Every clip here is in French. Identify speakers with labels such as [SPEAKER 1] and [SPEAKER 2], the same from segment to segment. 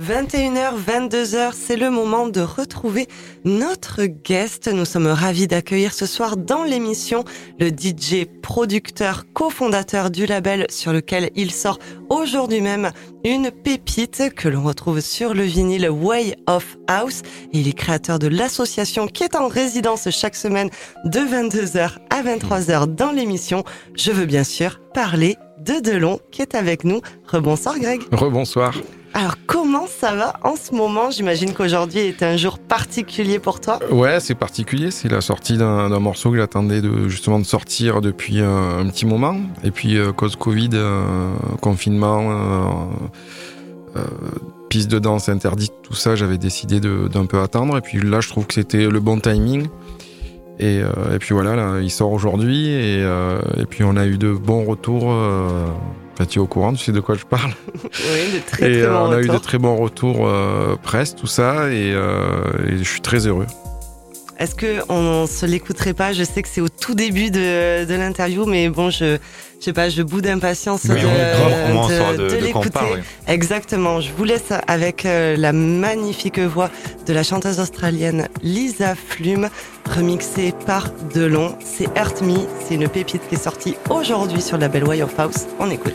[SPEAKER 1] 21h, 22h, c'est le moment de retrouver notre guest. Nous sommes ravis d'accueillir ce soir dans l'émission le DJ, producteur, cofondateur du label sur lequel il sort aujourd'hui même une pépite que l'on retrouve sur le vinyle Way of House. Il est créateur de l'association qui est en résidence chaque semaine de 22h à 23h dans l'émission. Je veux bien sûr parler de Delon qui est avec nous. Rebonsoir Greg.
[SPEAKER 2] Rebonsoir.
[SPEAKER 1] Alors comment ça va en ce moment? J'imagine qu'aujourd'hui est un jour particulier pour toi.
[SPEAKER 2] Ouais, c'est particulier. C'est la sortie d'un morceau que j'attendais de, justement de sortir depuis un, petit moment. Et puis euh, cause Covid, euh, confinement, euh, piste de danse interdite, tout ça, j'avais décidé d'un peu attendre. Et puis là, je trouve que c'était le bon timing. Et, et, puis voilà, là, il sort aujourd'hui et, et, puis on a eu de bons retours tu es au courant, tu sais de quoi je parle.
[SPEAKER 1] Oui, de très,
[SPEAKER 2] et,
[SPEAKER 1] très bons
[SPEAKER 2] on
[SPEAKER 1] a
[SPEAKER 2] eu de très bons retours euh, presse, tout ça, et, euh, et, je suis très heureux.
[SPEAKER 1] Est-ce qu'on se l'écouterait pas? Je sais que c'est au tout début de, de l'interview, mais bon, je, je sais pas, je bout d'impatience
[SPEAKER 3] oui,
[SPEAKER 1] de,
[SPEAKER 3] de,
[SPEAKER 1] de,
[SPEAKER 3] de, de
[SPEAKER 1] l'écouter.
[SPEAKER 3] oui.
[SPEAKER 1] Exactement. Je vous laisse avec euh, la magnifique voix de la chanteuse australienne Lisa Flume, remixée par Delon. C'est Hurt Me. C'est une pépite qui est sortie aujourd'hui sur la Belle Way of House. On écoute.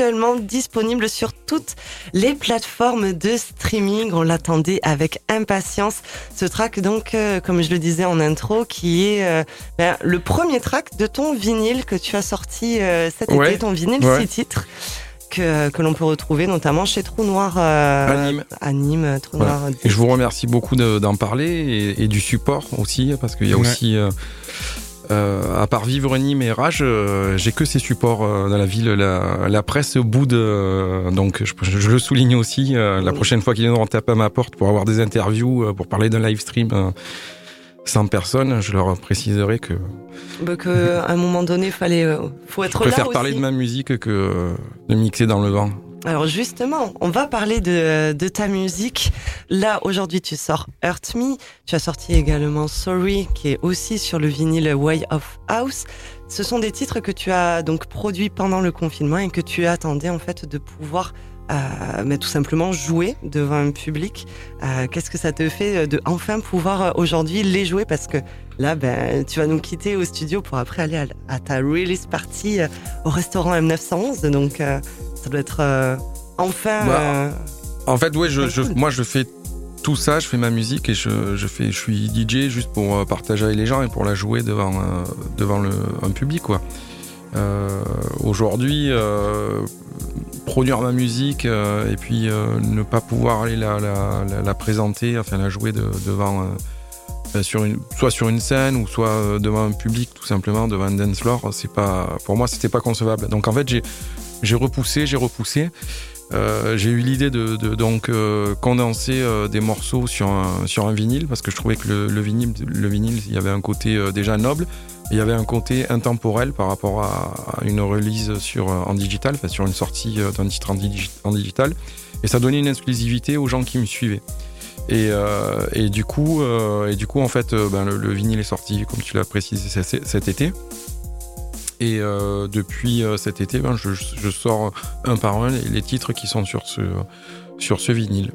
[SPEAKER 3] actuellement disponible sur toutes les plateformes de streaming. On l'attendait avec impatience. Ce track, donc, euh, comme je le disais en intro, qui est euh, ben, le premier track de ton vinyle que tu as sorti euh, cet
[SPEAKER 2] Ouais.
[SPEAKER 3] été, ton vinyle
[SPEAKER 2] Ouais.
[SPEAKER 3] six titres. Que, que l'on peut retrouver notamment chez Trou Noir euh,
[SPEAKER 2] À Nîmes.
[SPEAKER 3] à Nîmes, Trou
[SPEAKER 2] Voilà.
[SPEAKER 3] Noir.
[SPEAKER 2] Et je vous remercie beaucoup de- d'en parler et, et du support aussi, parce qu'il y a
[SPEAKER 4] Ouais.
[SPEAKER 2] aussi, euh, euh, à part Vivre Nîmes et Rage, euh, j'ai que ces supports euh, dans la ville. La, la presse boude, donc je, je le souligne aussi. la prochaine fois qu'ils viendront taper à ma porte pour avoir des interviews, pour parler d'un live stream euh, sans personne, je leur préciserai que
[SPEAKER 3] Bah, que, à un moment donné, fallait, faut
[SPEAKER 2] je
[SPEAKER 3] être
[SPEAKER 2] préfère
[SPEAKER 3] là
[SPEAKER 2] parler de ma musique que de mixer dans le vent.
[SPEAKER 3] Alors justement, on va parler de, de ta musique. Là, aujourd'hui, tu sors Hurt Me. Tu as sorti également Sorry, qui est aussi sur le vinyle Way of House. Ce sont des titres que tu as donc produits pendant le confinement et que tu attendais en fait de pouvoir euh, mais tout simplement jouer devant un public. Euh, Qu'est-ce que ça te fait de enfin pouvoir euh, aujourd'hui les jouer? Parce que là, ben, tu vas nous quitter au studio pour après aller à, ta release party euh, au restaurant M911. Donc ça doit être euh, enfin.
[SPEAKER 2] Bah,
[SPEAKER 3] euh,
[SPEAKER 2] En fait, ouais, je, je- moi je fais tout ça, je fais ma musique et je, je fais, je suis DJ juste pour euh, partager avec les gens et pour la jouer devant devant le, un public quoi. Euh, Aujourd'hui, euh, produire ma musique euh, et puis ne pas pouvoir aller la, la, la- la présenter, enfin la jouer de- devant euh, sur une, soit sur une scène ou soit devant un public tout simplement devant un dance floor, c'est pas pour moi c'était pas concevable. Donc en fait j'ai j'ai repoussé, j'ai repoussé. Euh, j'ai eu l'idée de, donc euh, condenser euh, des morceaux sur un, sur un vinyle parce que je trouvais que le, le vinyle, le vinyle, il y avait un côté déjà noble, il y avait un côté intemporel par rapport à, une release sur en digital, enfin sur une sortie d'un titre en, digi- en digital, et ça donnait une exclusivité aux gens qui me suivaient. Et, et du coup, et du coup, en fait, ben, le, le vinyle est sorti, comme tu l'as précisé, cet été. Et euh, depuis euh, cet été, ben, je, je sors un par un les, les titres qui sont sur ce, sur ce vinyle.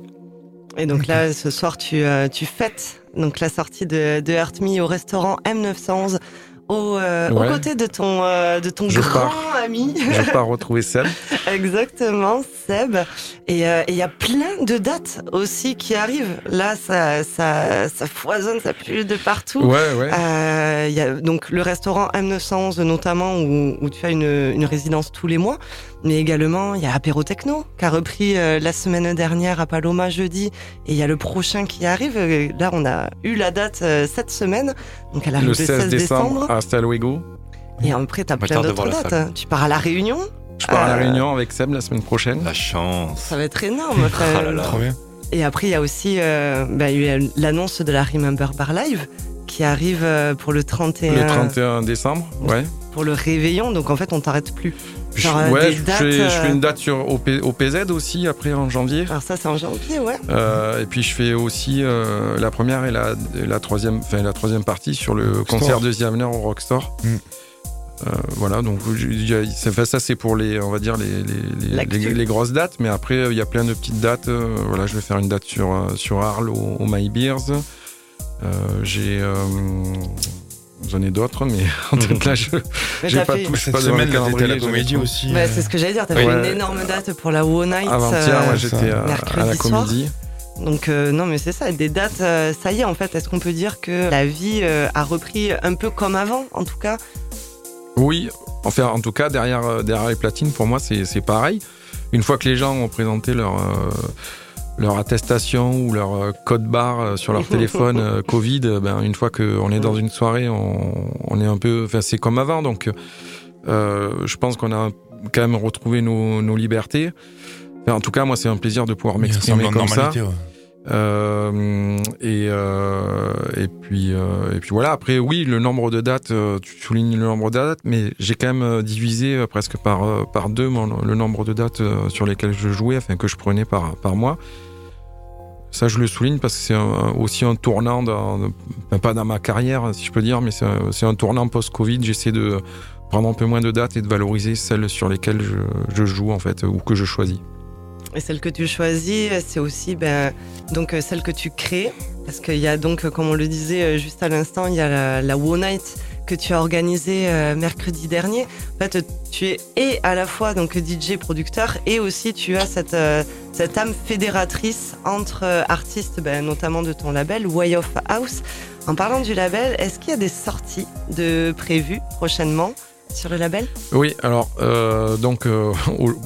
[SPEAKER 3] Et donc là, ce soir, tu, euh, tu fêtes donc la sortie de, de Hurt Me au restaurant M911 au, euh,
[SPEAKER 2] Ouais.
[SPEAKER 3] aux côtés de ton, euh, de ton
[SPEAKER 2] Je
[SPEAKER 3] grand
[SPEAKER 2] pars.
[SPEAKER 3] ami.
[SPEAKER 2] Je pars retrouver Seb.
[SPEAKER 3] Exactement, Seb. Et euh, et il y a plein de dates aussi qui arrivent. Là, ça, ça, ça foisonne, ça pue de partout.
[SPEAKER 2] Ouais, ouais.
[SPEAKER 3] Euh, Il y a donc le restaurant M911 notamment où, où tu as une, une résidence tous les mois, mais également il y a Apéro Techno qui a repris euh, la semaine dernière à Paloma jeudi et il y a le prochain qui arrive. Euh, Là on a eu la date euh, cette semaine, donc elle arrive
[SPEAKER 2] Le
[SPEAKER 3] le
[SPEAKER 2] 16 décembre à Hasta Luego.
[SPEAKER 3] Et après t'as plein d'autres dates. hein. Tu pars à la Réunion,
[SPEAKER 2] Je pars à la Réunion avec Seb la semaine prochaine.
[SPEAKER 5] La chance.
[SPEAKER 3] ça va être énorme.
[SPEAKER 5] Oh là là.
[SPEAKER 4] Trop bien.
[SPEAKER 3] Et après, il y a aussi euh, bah, l'annonce de la Remember Bar Live qui arrive euh, pour le 31,
[SPEAKER 2] Le 31 décembre, ouais.
[SPEAKER 3] pour le réveillon. Donc en fait, on t'arrête plus.
[SPEAKER 2] Je,
[SPEAKER 3] Genre, euh,
[SPEAKER 2] ouais,
[SPEAKER 3] des
[SPEAKER 2] je,
[SPEAKER 3] dates,
[SPEAKER 2] fais, je
[SPEAKER 3] euh,
[SPEAKER 2] fais une date sur OP OPZ aussi, après en janvier.
[SPEAKER 3] Alors ça, c'est en janvier, ouais.
[SPEAKER 2] Euh, et puis je fais aussi euh, la première et la, la troisième, enfin la troisième partie sur le
[SPEAKER 4] Rockstore.
[SPEAKER 2] concert de Ziavner au Rockstore.
[SPEAKER 4] Mm.
[SPEAKER 2] Euh, voilà, donc ça, c'est pour les, on va dire les, les, les,
[SPEAKER 3] L'actu.
[SPEAKER 2] les- les grosses dates, mais après il y a plein de petites dates. euh, voilà, je vais faire une date sur sur Arles au, au My Beers. Euh, J'ai euh, J'en ai d'autres, mais en tête là, je
[SPEAKER 3] t'as
[SPEAKER 2] pas tout.
[SPEAKER 4] Cette
[SPEAKER 2] pas
[SPEAKER 4] semaine, à la comédie aussi.
[SPEAKER 3] Bah,
[SPEAKER 4] euh,
[SPEAKER 3] c'est ce que j'allais dire, t'as
[SPEAKER 2] Ouais.
[SPEAKER 3] fait une énorme date pour la Wow Night.
[SPEAKER 2] Avant-hier,
[SPEAKER 3] euh,
[SPEAKER 2] moi j'étais à, la
[SPEAKER 3] mercredi soir.
[SPEAKER 2] comédie.
[SPEAKER 3] Donc euh, non, mais c'est ça, des dates, euh, ça y est, en fait, est-ce qu'on peut dire que la vie euh, a repris un peu comme avant, en tout cas?
[SPEAKER 2] Oui, enfin, en tout cas, derrière, euh, derrière les platines, pour moi, c'est c'est pareil. Une fois que les gens ont présenté leur, euh, leur attestation ou leur euh, code barre euh, sur leur téléphone euh, Covid, ben, une fois qu'on est dans une soirée, on, on est un peu. Enfin, c'est comme avant. Donc, euh, je pense qu'on a quand même retrouvé nos, nos libertés. Enfin, en tout cas, moi, c'est un plaisir de pouvoir m'exprimer comme ça.
[SPEAKER 4] ouais.
[SPEAKER 2] Euh, et, euh, et puis euh, et puis voilà. Après, oui, le nombre de dates, tu soulignes le nombre de dates, mais j'ai quand même divisé presque par par deux mon- le nombre de dates sur lesquelles je jouais, enfin que je prenais par par mois. Ça, je le souligne parce que c'est aussi un tournant, ben, pas dans ma carrière, si je peux dire, mais c'est un, tournant post-Covid. J'essaie de prendre un peu moins de dates et de valoriser celles sur lesquelles je, joue, en fait, ou que je choisis.
[SPEAKER 3] Et celle que tu choisis, c'est aussi ben, donc euh, celle que tu crées, parce qu'il y a donc, euh, comme on le disait euh, juste à l'instant, il y a la, la Wow Night que tu as organisé euh, mercredi dernier. En fait, tu es et à la fois donc DJ producteur et aussi tu as cette euh, cette âme fédératrice entre euh, artistes, ben, notamment de ton label Way of House. En parlant du label, est-ce qu'il y a des sorties de prévues prochainement sur le label?
[SPEAKER 2] Oui, alors donc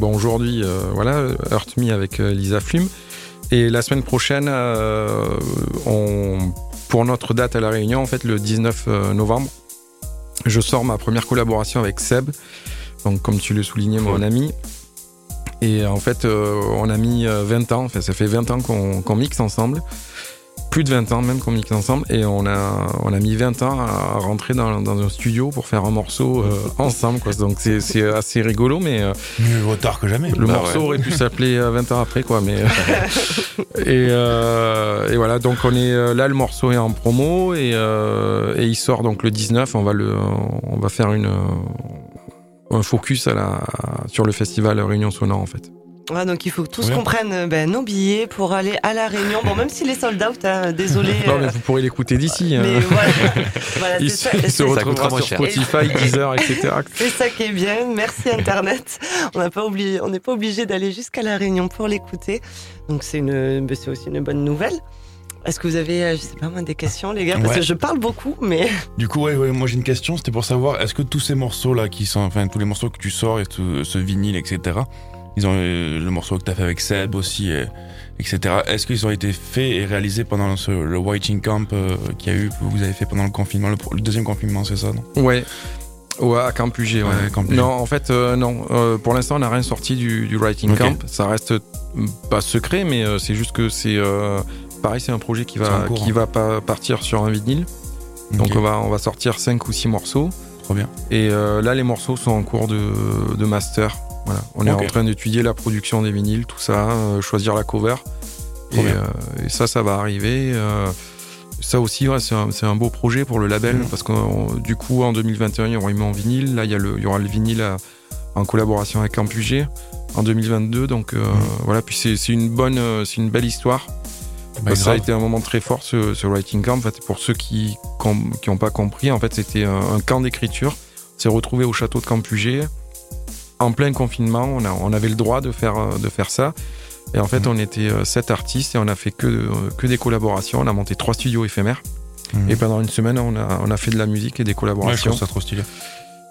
[SPEAKER 2] aujourd'hui, euh, voilà, Me avec Lisa Flume. Et la semaine prochaine, pour notre date à La Réunion, en fait, le 19 euh, novembre, je sors ma première collaboration avec Seb, donc comme tu le soulignais, mon ami. Et en fait, euh, on a mis euh, 20 ans, enfin, ça fait 20 ans qu'on qu'on mixe ensemble. Plus de 20 ans même qu'on mixe ensemble. Et on a, on a mis 20 ans à rentrer dans, dans un studio pour faire un morceau euh, ensemble. Quoi. Donc c'est c'est assez rigolo, mais euh,
[SPEAKER 4] Mieux vaut tard que jamais.
[SPEAKER 2] le
[SPEAKER 4] Bah
[SPEAKER 2] morceau
[SPEAKER 4] ouais.
[SPEAKER 2] aurait pu s'appeler euh, 20 ans après. Quoi, mais, et, euh, et voilà, donc on est euh, là, le morceau est en promo et, euh, et il sort donc le 19. On va, le, on va faire une, euh, un focus à la, sur le festival Réunion Sonore en fait.
[SPEAKER 3] Ouais, donc il faut que tous qu'on prenne euh, ben, nos billets pour aller à la Réunion. Bon, même s'il est sold out, hein, désolé.
[SPEAKER 2] Non,
[SPEAKER 3] euh,
[SPEAKER 2] mais vous pourrez l'écouter d'ici. hein.
[SPEAKER 3] mais voilà, voilà
[SPEAKER 2] Il
[SPEAKER 3] c'est
[SPEAKER 2] se,
[SPEAKER 3] ça.
[SPEAKER 2] il se
[SPEAKER 3] C'est-
[SPEAKER 2] retrouvera sur
[SPEAKER 4] cher.
[SPEAKER 2] Spotify, Deezer, etc.
[SPEAKER 3] C'est ça qui est bien. Merci Internet. On n'a pas oublié, on n'est pas obligé d'aller jusqu'à la Réunion pour l'écouter. Donc c'est une, ben, c'est aussi une bonne nouvelle. Est-ce que vous avez, euh, je sais pas moi, des questions, les gars? Parce
[SPEAKER 4] Ouais.
[SPEAKER 3] que je parle beaucoup, mais
[SPEAKER 4] Du coup, ouais, ouais, moi j'ai une question, c'était pour savoir, est-ce que tous ces morceaux-là, qui sont, enfin, tous les morceaux que tu sors et tout, ce vinyle, etc., ils ont euh, le morceau que tu as fait avec Seb aussi, et- etc., est-ce qu'ils ont été faits et réalisés pendant ce- le Whiting Camp euh, qu'il y a eu, que vous avez fait pendant le confinement, le, le deuxième confinement, c'est ça, non?
[SPEAKER 2] Ouais. Ouais, à Camp UG, ouais.
[SPEAKER 4] Ouais, Camp UG.
[SPEAKER 2] Non, en fait, euh, non. Euh, pour l'instant, on n'a rien sorti du, du Writing. Camp. Ça reste euh, pas secret, mais euh, c'est juste que c'est. euh, pareil, c'est un projet qui va,
[SPEAKER 4] cours,
[SPEAKER 2] qui
[SPEAKER 4] hein.
[SPEAKER 2] va pas partir sur un vinyle. Donc,
[SPEAKER 4] Ok,
[SPEAKER 2] on, va, on va sortir 5 ou 6 morceaux.
[SPEAKER 4] Trop bien.
[SPEAKER 2] Et euh, là, les morceaux sont en cours de, de master. Voilà. On est en train d'étudier la production des vinyles, tout ça, euh, choisir la cover. Et, euh, et ça, ça va arriver. euh, ça aussi, ouais, c'est un, c'est un beau projet pour le label
[SPEAKER 4] Mhm.
[SPEAKER 2] parce que du coup, en 2021, il y aura une en vinyle. Là, il y, a le, il y aura le vinyle à- en collaboration avec Campugé en 2022. Donc
[SPEAKER 4] Mhm.
[SPEAKER 2] voilà, puis c'est c'est une bonne, c'est une belle histoire.
[SPEAKER 4] Bah,
[SPEAKER 2] ça a été un moment très fort ce, ce Writing Camp. En fait, pour ceux qui n'ont pas compris, en fait, c'était un, un camp d'écriture. On s'est retrouvé au château de Campugé en plein confinement. On, a, on avait le droit de faire, euh, de faire ça. Et en fait,
[SPEAKER 4] Mhm.
[SPEAKER 2] on était euh, sept artistes et on a fait que, euh, que des collaborations. On a monté trois studios éphémères.
[SPEAKER 4] Mhm.
[SPEAKER 2] Et pendant une semaine, on a, on a fait de la musique et des
[SPEAKER 4] Ouais, je
[SPEAKER 2] collaborations.
[SPEAKER 4] trouve ça trop stylé.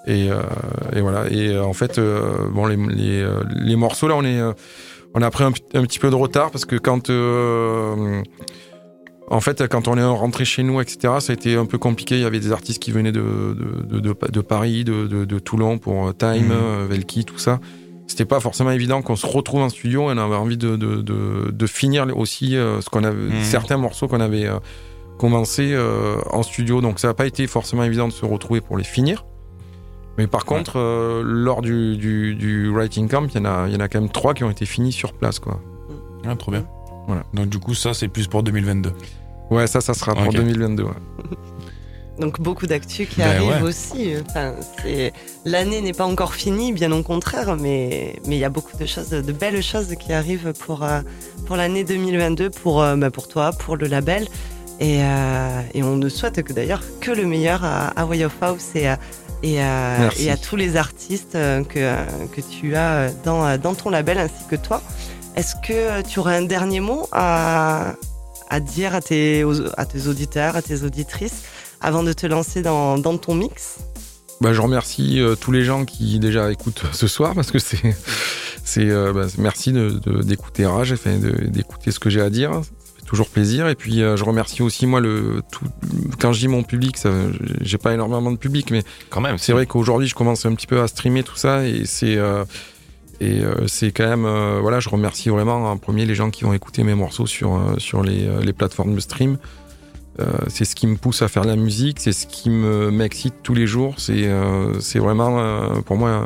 [SPEAKER 2] Et, euh, et voilà. Et en fait, euh, bon, les, les, les morceaux là, on est, on a pris un, petit peu de retard parce que quand, euh, en fait, quand on est rentré chez nous, etc., ça a été un peu compliqué. Il y avait des artistes qui venaient de de, de, de, de Paris, de, Toulon pour euh, Time, euh, Velki, tout ça. C'était pas forcément évident qu'on se retrouve en studio et on avait envie de, finir aussi euh, ce qu'on avait,
[SPEAKER 4] Mhm.
[SPEAKER 2] certains morceaux qu'on avait commencé en studio. Donc ça n'a pas été forcément évident de se retrouver pour les finir. Mais par contre, euh, lors du, du, du writing camp, il y, en a, il y en a quand même trois qui ont été finis sur place. Quoi.
[SPEAKER 4] Ah, trop bien.
[SPEAKER 2] Voilà.
[SPEAKER 4] Donc du coup, ça, c'est plus pour 2022.
[SPEAKER 2] Ouais, ça, ça sera pour
[SPEAKER 4] Ok.
[SPEAKER 2] 2022. ouais.
[SPEAKER 3] donc beaucoup d'actu qui
[SPEAKER 4] Ben
[SPEAKER 3] arrivent
[SPEAKER 4] ouais.
[SPEAKER 3] aussi. Enfin, l'année n'est pas encore finie, bien au contraire, mais mais il y a beaucoup de choses, de belles choses qui arrivent pour euh, pour l'année 2022, pour euh, bah, pour toi, pour le label. Et, euh, et on ne souhaite que d'ailleurs que le meilleur à, à Way of House et à, et, à, et à tous les artistes que, que tu as dans, dans ton label ainsi que toi. Est-ce que tu aurais un dernier mot à, à dire à tes, aux- à tes auditeurs, à tes auditrices avant de te lancer dans, dans ton mix?
[SPEAKER 2] Bah, je remercie euh, tous les gens qui déjà écoutent ce soir parce que c'est. c'est euh, bah, merci de- de- d'écouter Rage, enfin, de- d'écouter ce que j'ai à dire. Ça fait toujours plaisir. Et puis, euh, je remercie aussi, moi, le, tout, quand je dis mon public, ça, j'ai pas énormément de public, mais
[SPEAKER 4] Quand même.
[SPEAKER 2] C'est vrai qu'aujourd'hui, je commence un petit peu à streamer tout ça et c'est euh, et euh, c'est quand même euh, voilà, je remercie vraiment en premier les gens qui vont écouter mes morceaux sur euh, sur les, euh, les plateformes de stream. Euh, c'est ce qui me pousse à faire de la musique, c'est ce qui me m'excite tous les jours. C'est euh, c'est vraiment euh, pour moi euh,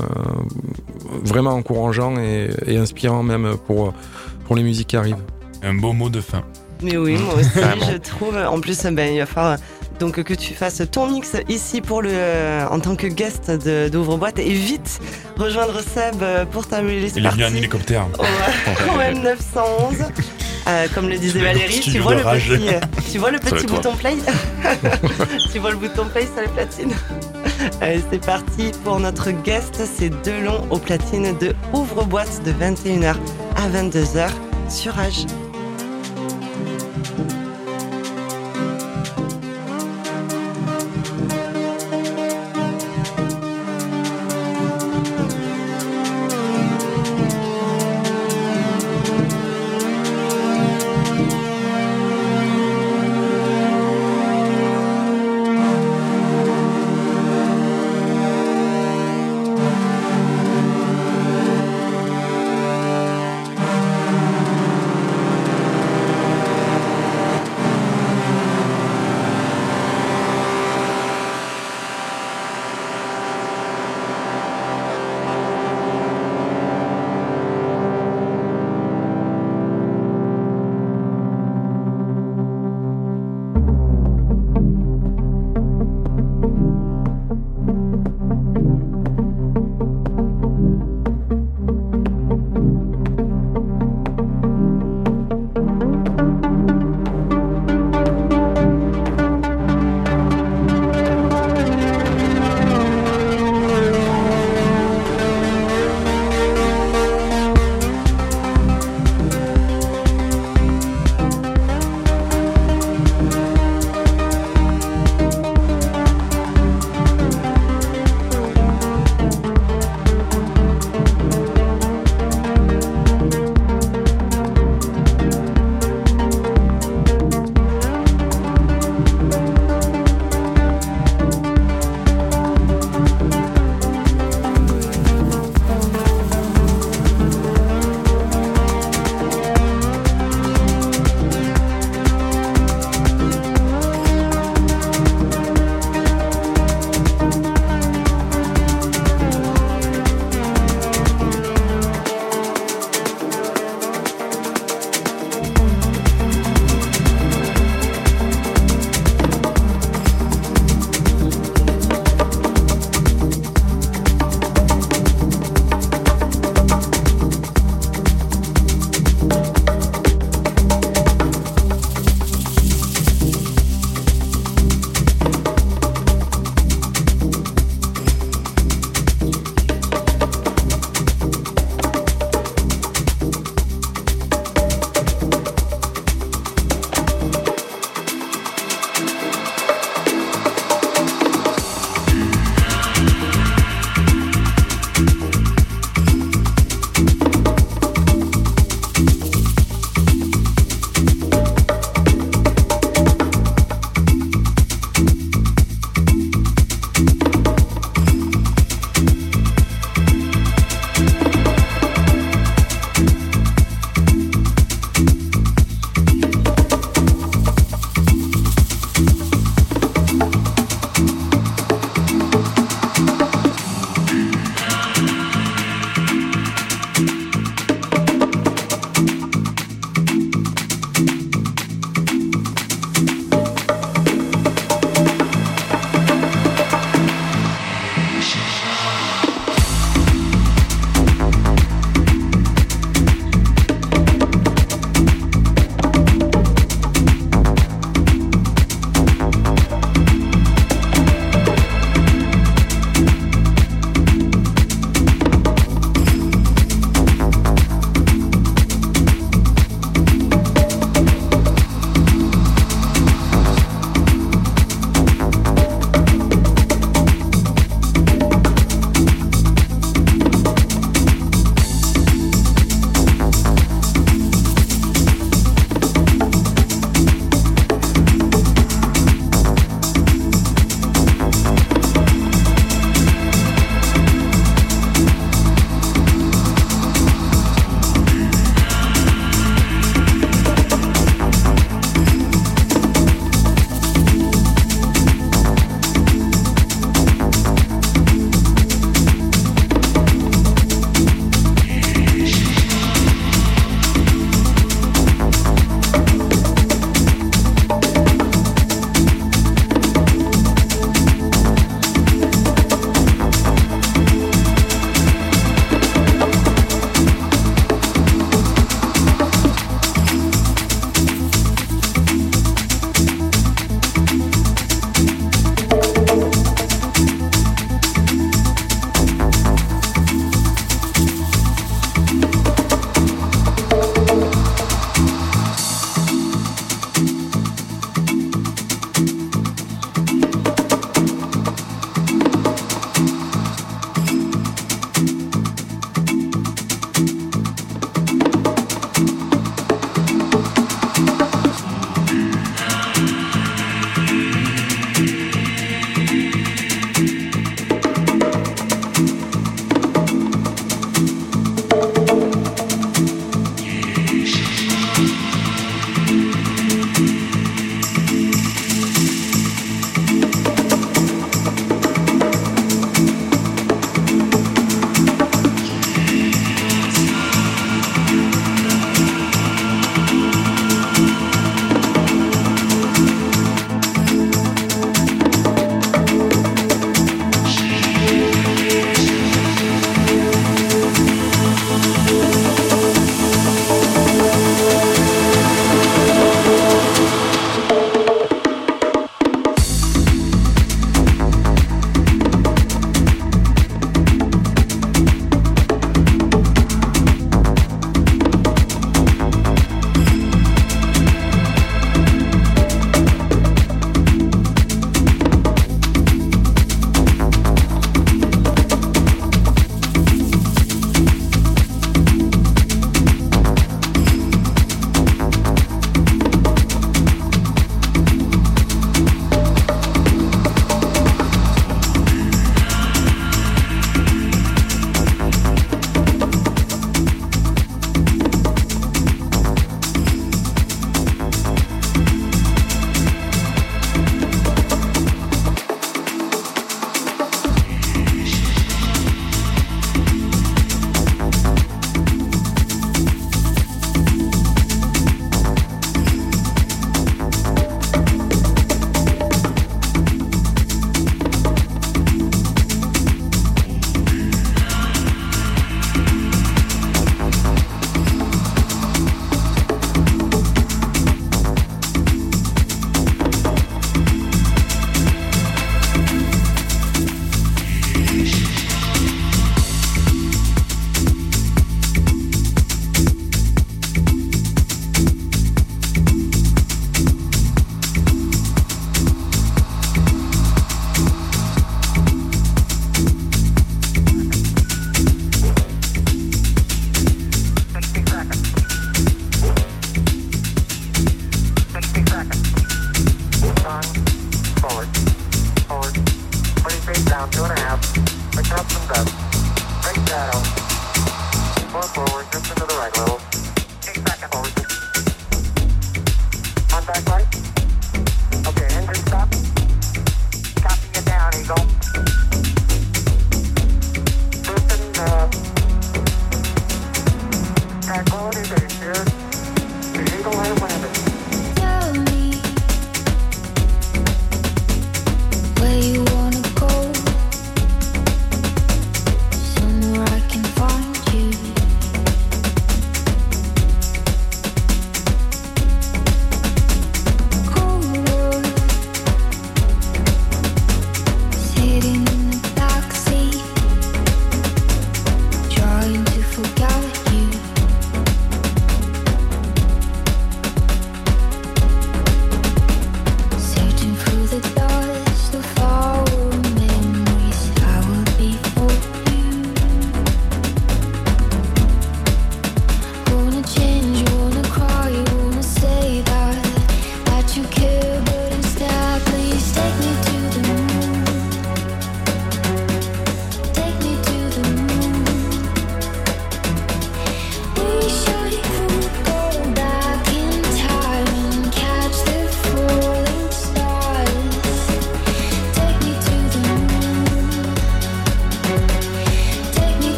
[SPEAKER 2] vraiment encourageant et, et inspirant même pour pour les musiques qui arrivent.
[SPEAKER 4] Un beau mot de fin.
[SPEAKER 3] Mais oui, moi aussi,
[SPEAKER 4] Carrément.
[SPEAKER 3] je trouve. En plus, ben, il va falloir donc que tu fasses ton mix ici pour le, en tant que guest d'Ouvre-Boîte et vite rejoindre Seb pour ta release
[SPEAKER 4] Il est venu en hélicoptère.
[SPEAKER 3] au, au M911. Euh, comme le disait Valérie, tu vois, le petit, euh, tu vois le
[SPEAKER 4] Ça va
[SPEAKER 3] petit
[SPEAKER 4] être toi.
[SPEAKER 3] bouton play? Tu vois le bouton play sur les platines Allez, c'est parti pour notre guest. C'est Delon aux platines de Ouvre-boîte de 21h à 22h sur Rage.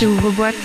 [SPEAKER 6] C'est ouvre-boîte.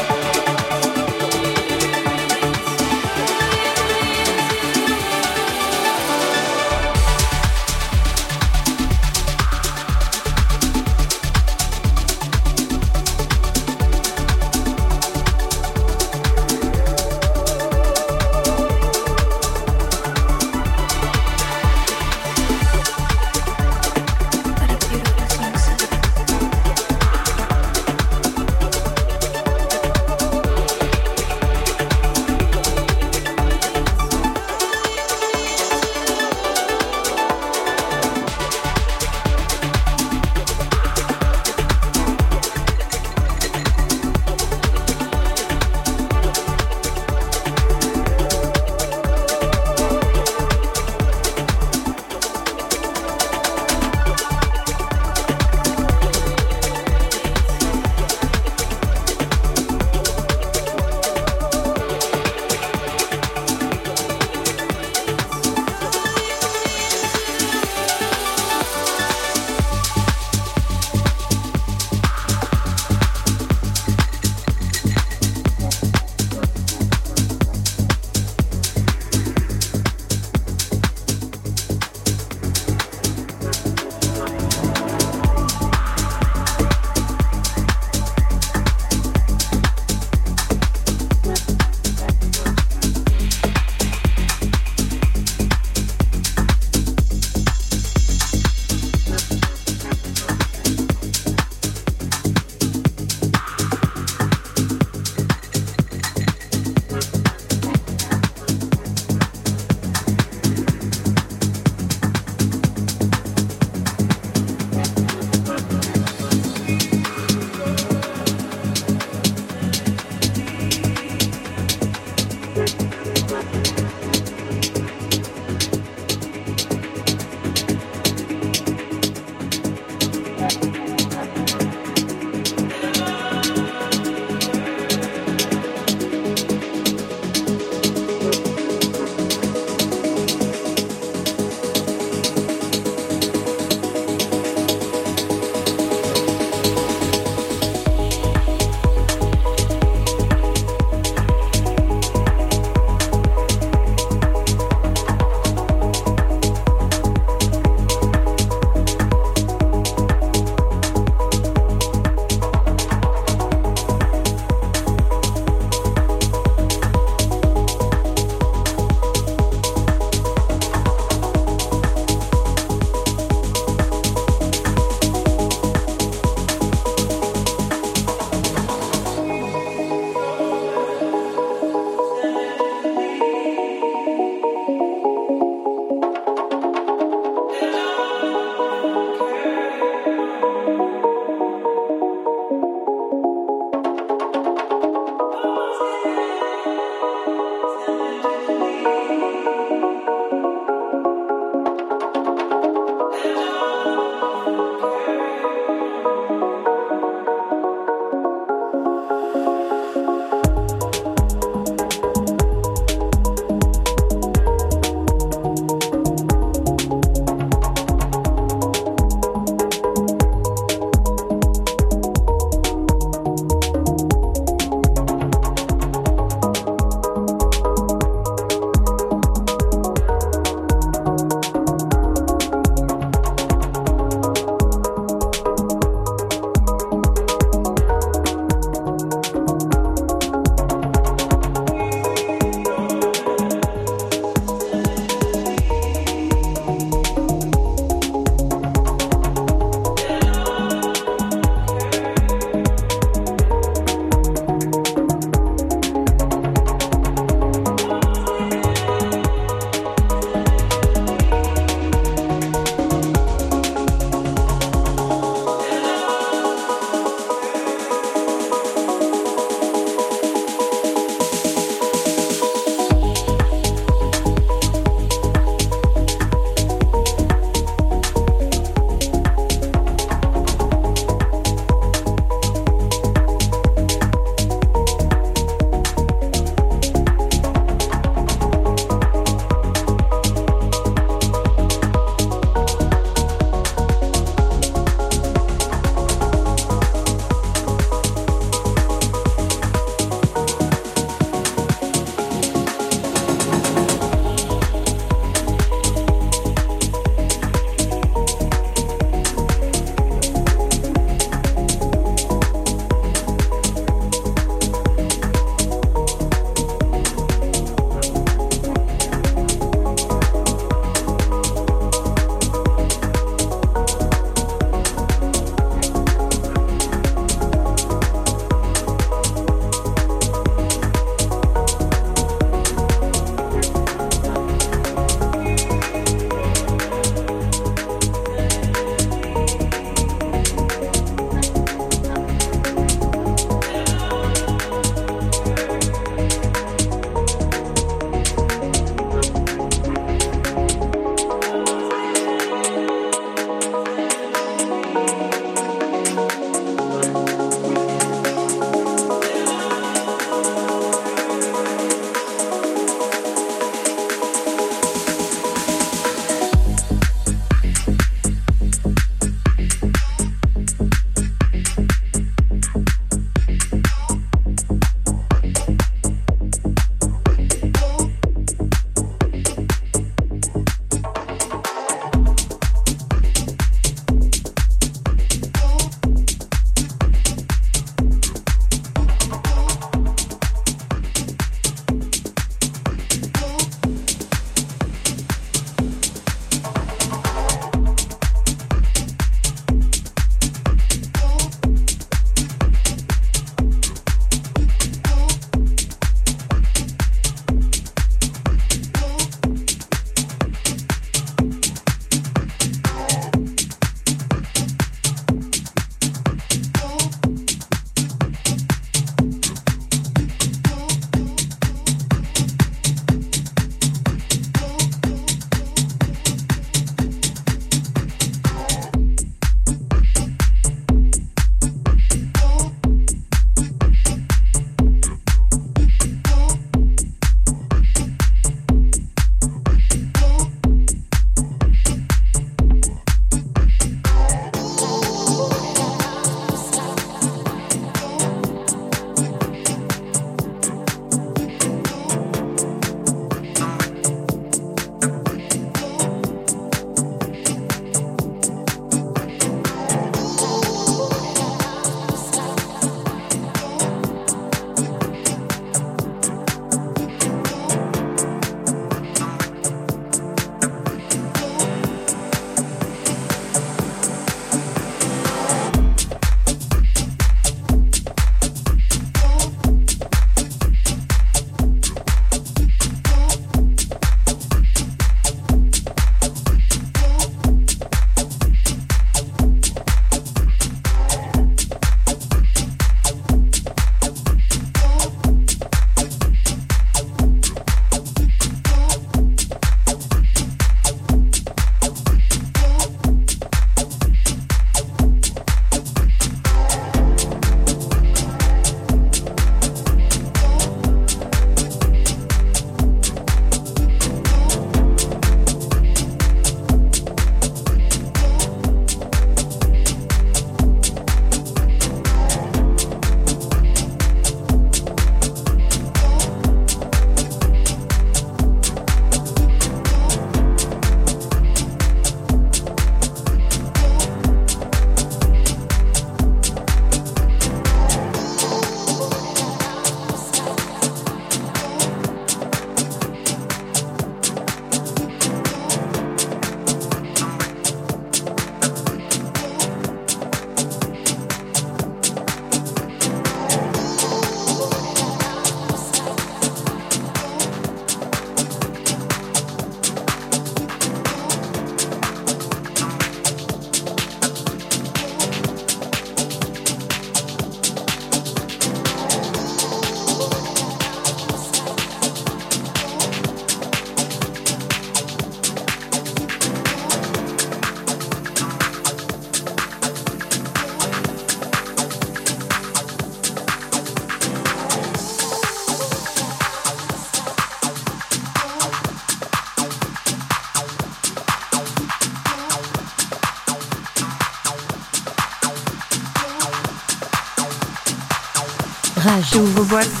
[SPEAKER 6] Boîte.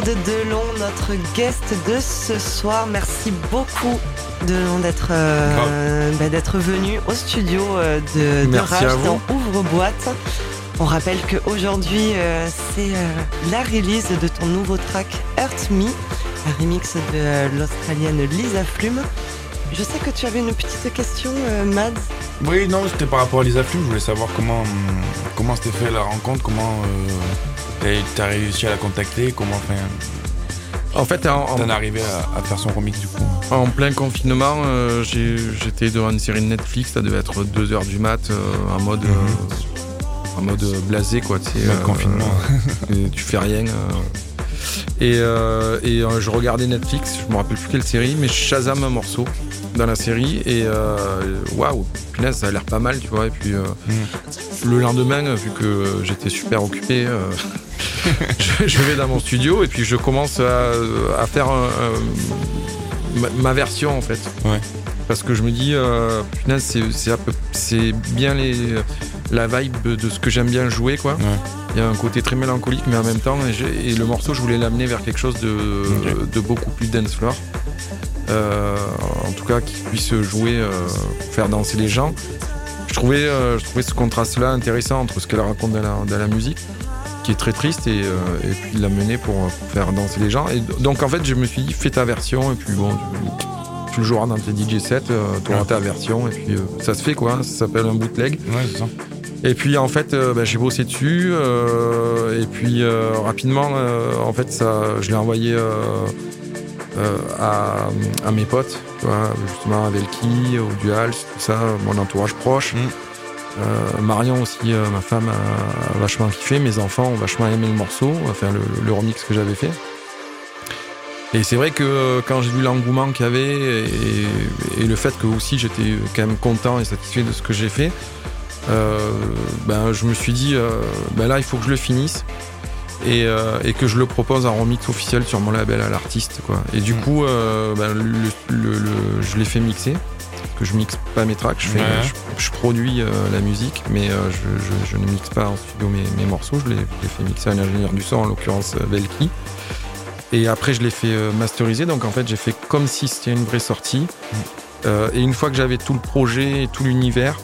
[SPEAKER 3] De Delon, notre guest de ce soir. Merci beaucoup Delon d'être euh, bah, d'être venu au studio euh, de, de Rage dans Ouvre Boîte. On rappelle qu'aujourd'hui euh, c'est euh, la release de ton nouveau track Hurt Me, un remix de l'Australienne Lisa Flume. Je sais que tu avais une petite question, Mads.
[SPEAKER 4] Oui, non, c'était par rapport à Lisa Flume. Je voulais savoir comment, comment s'était fait la rencontre, comment t'as- t'as réussi à la contacter, comment enfin,
[SPEAKER 2] En fait, en, en-
[SPEAKER 4] es arrivé à, à faire son remix du coup?
[SPEAKER 2] en plein confinement, euh, j'étais devant une série de Netflix, ça devait être 2h du mat, euh, en mode, euh, en mode euh, blasé, quoi. tu sais,
[SPEAKER 4] confinement.
[SPEAKER 2] tu fais rien. Et, euh, et euh, je regardais Netflix, je me rappelle plus quelle série, mais je Shazam un morceau dans la série et waouh, punaise, ça a l'air pas mal, tu vois. Et puis euh, le lendemain, vu que j'étais super occupé, je, je vais dans mon studio et puis je commence à, à faire un- un- ma, ma version en fait.
[SPEAKER 4] Ouais.
[SPEAKER 2] Parce que je me dis, euh, punaise, c'est- bien les, la vibe de ce que j'aime bien jouer, quoi.
[SPEAKER 4] Ouais.
[SPEAKER 2] Il y a un côté très mélancolique, mais en même temps, et, le morceau, je voulais l'amener vers quelque chose de, beaucoup plus dance floor. Euh, en tout cas, qui puisse jouer, euh, faire danser les gens. Je trouvais, euh, je trouvais ce contraste-là intéressant entre ce qu'elle raconte dans la, dans la musique, qui est très triste, et, euh, et puis l'amener pour, pour faire danser les gens. Et donc, en fait, je me suis dit, fais ta version, et puis bon, tu, le joueras dans tes DJ sets, tu auras ta version, et puis euh, ça se fait, quoi. Ça s'appelle un bootleg.
[SPEAKER 4] Ouais, c'est ça.
[SPEAKER 2] Et puis en fait, euh, bah, j'ai bossé dessus. euh, et puis euh, rapidement, euh, en fait, ça, je l'ai envoyé euh, euh, à, à mes potes, tu vois, justement à Velki, au Dual, tout ça, mon entourage proche.
[SPEAKER 4] Mm.
[SPEAKER 2] Euh, Marion aussi, euh, ma femme, a vachement kiffé. Mes enfants ont vachement aimé le morceau, enfin le, le remix que j'avais fait. Et c'est vrai que euh, quand j'ai vu l'engouement qu'il y avait et, et le fait que aussi j'étais quand même content et satisfait de ce que j'ai fait, euh, ben, je me suis dit, euh, ben là, il faut que je le finisse et, euh, et que je le propose en remix officiel sur mon label à l'artiste. Quoi. Et du
[SPEAKER 4] Mm.
[SPEAKER 2] coup, ben, le, le- le- je l'ai fait mixer. Que je mixe pas mes tracks, je, fais,
[SPEAKER 4] Ouais.
[SPEAKER 2] je, je produis euh, la musique, mais euh, je, ne mixe pas en studio mes, mes morceaux. Je les, les fais mixer à un ingénieur du son, en l'occurrence euh, Velki. Et après, je fait euh, masteriser. Donc en fait, j'ai fait comme si c'était une vraie sortie. Euh, et une fois que j'avais tout le projet et tout l'univers,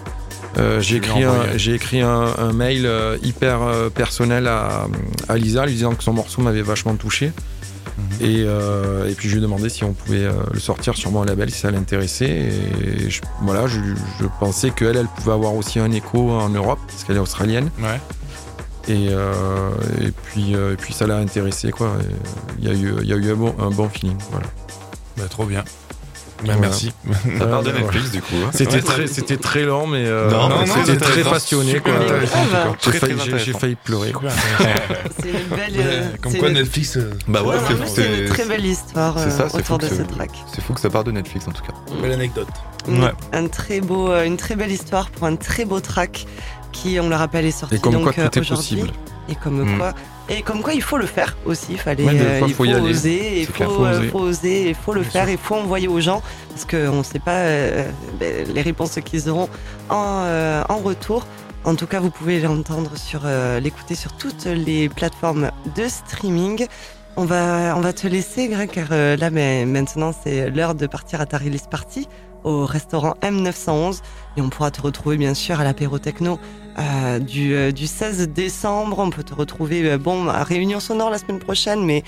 [SPEAKER 2] euh, j'ai écrit, un,
[SPEAKER 4] envoyé.
[SPEAKER 2] j'ai écrit un, un mail euh, hyper euh, personnel à, à Lisa, lui disant que son morceau m'avait vachement touché.
[SPEAKER 4] Mhm.
[SPEAKER 2] Et, euh, et puis je lui ai demandé si on pouvait euh, le sortir sur mon label, si ça l'intéressait. Et je, voilà, je, je pensais qu'elle, elle pouvait avoir aussi un écho en Europe, parce qu'elle est australienne.
[SPEAKER 4] Ouais.
[SPEAKER 2] Et, euh, et, puis, et puis ça l'a intéressé, quoi. Il y a eu, y a eu un, bon, un bon feeling. Voilà.
[SPEAKER 4] Bah, trop bien. Bah,
[SPEAKER 2] Voilà.
[SPEAKER 4] merci.
[SPEAKER 5] Ça part de Netflix du coup. hein.
[SPEAKER 2] C'était
[SPEAKER 4] Ouais,
[SPEAKER 2] très, c'était très lent, mais euh,
[SPEAKER 5] Non, non,
[SPEAKER 2] c'était
[SPEAKER 4] c'est
[SPEAKER 2] très passionné. Quoi.
[SPEAKER 3] Ah, bah.
[SPEAKER 2] J'ai failli,
[SPEAKER 5] très
[SPEAKER 2] j'ai- failli pleurer. Quoi.
[SPEAKER 3] C'est une belle. euh,
[SPEAKER 4] Comme quoi
[SPEAKER 3] une-
[SPEAKER 4] Netflix. euh,
[SPEAKER 5] Bah ouais, c'est
[SPEAKER 3] vraiment,
[SPEAKER 5] fou,
[SPEAKER 3] c'est une très belle histoire
[SPEAKER 5] c'est
[SPEAKER 3] euh,
[SPEAKER 5] ça, c'est
[SPEAKER 3] autour
[SPEAKER 5] fou
[SPEAKER 3] de
[SPEAKER 5] que
[SPEAKER 3] ce
[SPEAKER 5] ce-
[SPEAKER 3] track.
[SPEAKER 5] C'est fou que ça part de Netflix en tout cas.
[SPEAKER 4] Belle anecdote.
[SPEAKER 3] Un très beau, euh, une très belle histoire pour un très beau track qui, on le rappelle, est sorti
[SPEAKER 2] Et comme
[SPEAKER 3] donc
[SPEAKER 2] quoi
[SPEAKER 3] euh,
[SPEAKER 2] tout est
[SPEAKER 3] aujourd'hui.
[SPEAKER 2] possible.
[SPEAKER 3] Et comme
[SPEAKER 5] Mm.
[SPEAKER 3] quoi, et comme quoi, il faut le faire aussi. Il fallait,
[SPEAKER 2] Ouais, des
[SPEAKER 3] euh,
[SPEAKER 2] fois,
[SPEAKER 3] il
[SPEAKER 2] faut y aller.
[SPEAKER 3] oser, il faut,
[SPEAKER 2] faut
[SPEAKER 3] euh,
[SPEAKER 2] oser.
[SPEAKER 3] faut oser, il faut le
[SPEAKER 4] Bien
[SPEAKER 3] faire, il faut envoyer aux gens parce qu'on ne sait pas euh, ben, les réponses qu'ils auront en, euh, en retour. En tout cas, vous pouvez l'entendre sur, euh, l'écouter sur toutes les plateformes de streaming. On va, on va te laisser, Greg, car euh, là, mais maintenant, c'est l'heure de partir à ta release party au restaurant M911 et on pourra te retrouver bien sûr à l'apéro techno euh, du, euh, du 16 décembre. On peut te retrouver euh, bon à Réunion Sonore la semaine prochaine, mais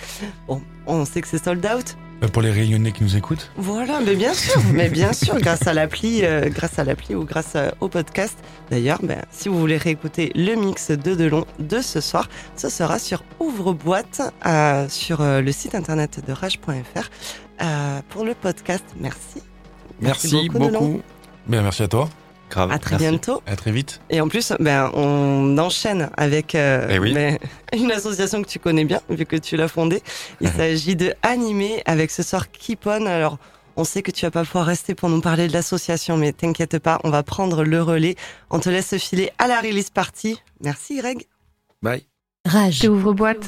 [SPEAKER 3] bon, on sait que c'est sold out.
[SPEAKER 4] Pour les Réunionnais qui nous écoutent.
[SPEAKER 3] Voilà, mais bien sûr, mais bien sûr, grâce à l'appli, euh, grâce à l'appli ou grâce euh, au podcast. D'ailleurs, ben, si vous voulez réécouter le mix de Delon de ce soir, ce sera sur Ouvre-boîte euh, sur euh, le site internet de rage.fr euh, pour le podcast. Merci.
[SPEAKER 2] Merci beaucoup.
[SPEAKER 4] Bien, merci à toi.
[SPEAKER 5] Grave.
[SPEAKER 3] À très
[SPEAKER 5] merci.
[SPEAKER 3] bientôt.
[SPEAKER 4] À très vite.
[SPEAKER 3] Et en plus, ben, on enchaîne avec euh,
[SPEAKER 5] Eh oui.
[SPEAKER 3] ben, une association que tu connais bien, vu que tu l'as fondée. Il s'agit de Animer avec ce soir Keep On. Alors, on sait que tu vas pas pouvoir rester pour nous parler de l'association, mais t'inquiète pas, on va prendre le relais. On te laisse filer à la release party. Merci Greg.
[SPEAKER 2] Bye.
[SPEAKER 7] Rage.
[SPEAKER 6] Ouvre boîte.